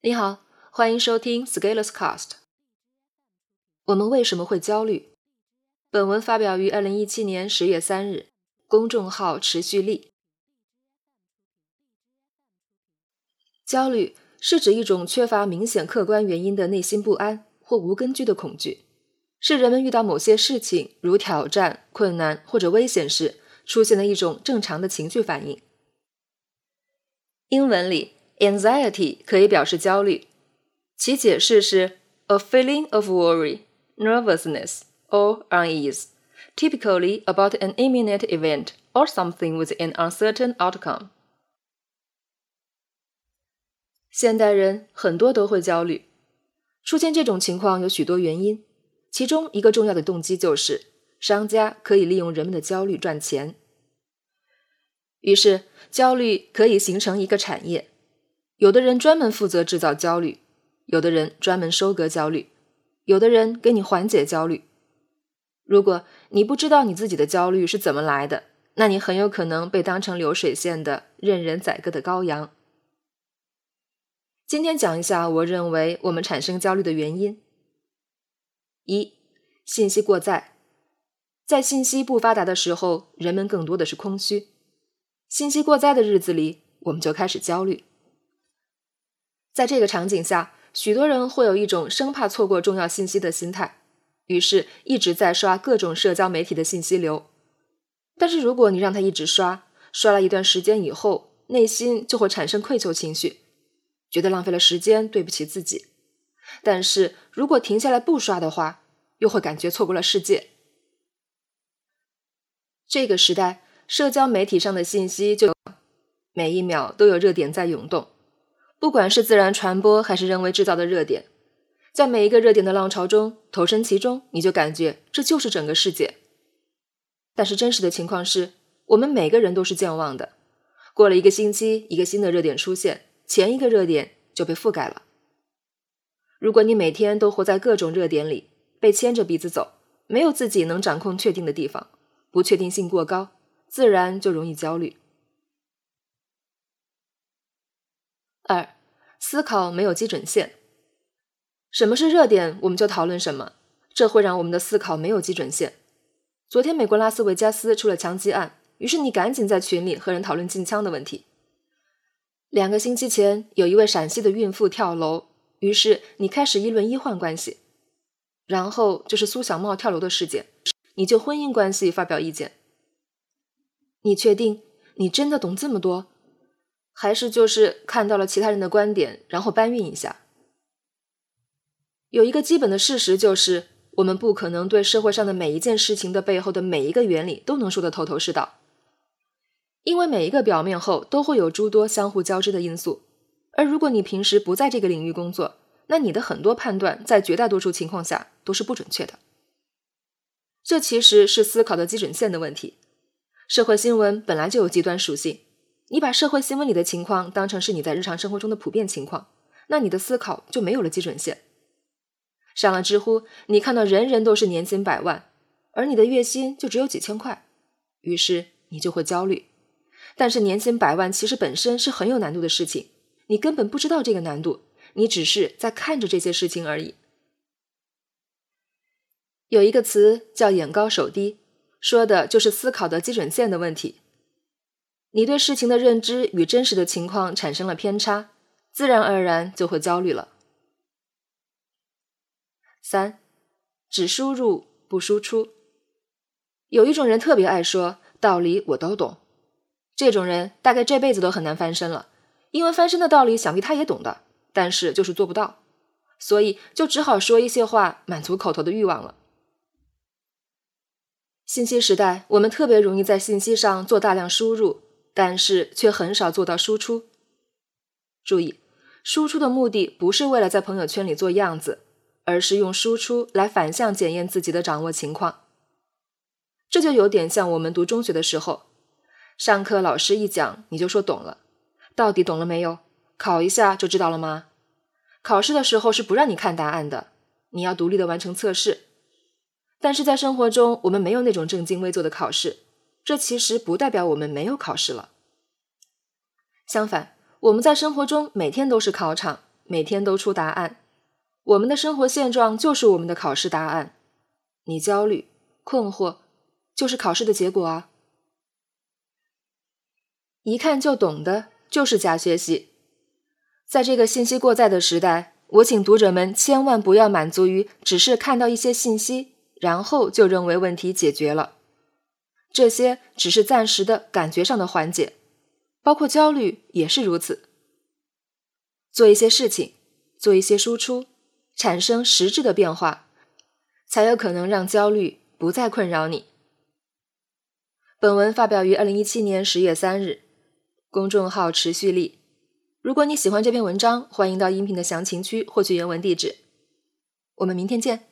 你好，欢迎收听 Scalers Cast。我们为什么会焦虑？本文发表于二零一七年十月三日，公众号持续力。焦虑是指一种缺乏明显客观原因的内心不安或无根据的恐惧，是人们遇到某些事情，如挑战、困难或者危险时出现的一种正常的情绪反应。英文里。Anxiety 可以表示焦虑，其解释是 a feeling of worry, nervousness, or unease, typically about an imminent event or something with an uncertain outcome. 现代人很多都会焦虑，出现这种情况有许多原因，其中一个重要的动机就是商家可以利用人们的焦虑赚钱，于是焦虑可以形成一个产业。有的人专门负责制造焦虑，有的人专门收割焦虑，有的人给你缓解焦虑。如果你不知道你自己的焦虑是怎么来的，那你很有可能被当成流水线的任人宰割的羔羊。今天讲一下我认为我们产生焦虑的原因：一、信息过载。在信息不发达的时候，人们更多的是空虚；信息过载的日子里，我们就开始焦虑。在这个场景下，许多人会有一种生怕错过重要信息的心态，于是一直在刷各种社交媒体的信息流。但是如果你让他一直刷，刷了一段时间以后，内心就会产生愧疚情绪，觉得浪费了时间，对不起自己。但是如果停下来不刷的话，又会感觉错过了世界。这个时代，社交媒体上的信息就每一秒都有热点在涌动。不管是自然传播还是人为制造的热点，在每一个热点的浪潮中投身其中，你就感觉这就是整个世界。但是真实的情况是，我们每个人都是健忘的。过了一个星期，一个新的热点出现，前一个热点就被覆盖了。如果你每天都活在各种热点里，被牵着鼻子走，没有自己能掌控确定的地方，不确定性过高，自然就容易焦虑。二，思考没有基准线。什么是热点，我们就讨论什么，这会让我们的思考没有基准线。昨天美国拉斯维加斯出了枪击案，于是你赶紧在群里和人讨论禁枪的问题。两个星期前，有一位陕西的孕妇跳楼，于是你开始议论医患关系。然后就是苏小茂跳楼的事件，你就婚姻关系发表意见。你确定你真的懂这么多？还是就是看到了其他人的观点，然后搬运一下。有一个基本的事实就是，我们不可能对社会上的每一件事情的背后的每一个原理都能说得头头是道，因为每一个表面后都会有诸多相互交织的因素。而如果你平时不在这个领域工作，那你的很多判断在绝大多数情况下都是不准确的。这其实是思考的基准线的问题。社会新闻本来就有极端属性。你把社会新闻里的情况当成是你在日常生活中的普遍情况，那你的思考就没有了基准线。上了知乎，你看到人人都是年薪百万，而你的月薪就只有几千块，于是你就会焦虑。但是年薪百万其实本身是很有难度的事情，你根本不知道这个难度，你只是在看着这些事情而已。有一个词叫“眼高手低”，说的就是思考的基准线的问题。你对事情的认知与真实的情况产生了偏差，自然而然就会焦虑了。三，只输入不输出。有一种人特别爱说道理，我都懂。这种人大概这辈子都很难翻身了，因为翻身的道理想必他也懂的，但是就是做不到，所以就只好说一些话满足口头的欲望了。信息时代，我们特别容易在信息上做大量输入。但是却很少做到输出。注意，输出的目的不是为了在朋友圈里做样子，而是用输出来反向检验自己的掌握情况。这就有点像我们读中学的时候，上课老师一讲你就说懂了，到底懂了没有？考一下就知道了吗？考试的时候是不让你看答案的，你要独立的完成测试。但是在生活中，我们没有那种正襟危坐的考试。这其实不代表我们没有考试了。相反，我们在生活中每天都是考场，每天都出答案，我们的生活现状就是我们的考试答案。你焦虑、困惑，就是考试的结果啊。一看就懂的，就是假学习。在这个信息过载的时代，我请读者们千万不要满足于只是看到一些信息，然后就认为问题解决了。这些只是暂时的感觉上的缓解，包括焦虑也是如此。做一些事情，做一些输出，产生实质的变化，才有可能让焦虑不再困扰你。本文发表于二零一七年十月三日，公众号持续力。如果你喜欢这篇文章，欢迎到音频的详情区获取原文地址。我们明天见。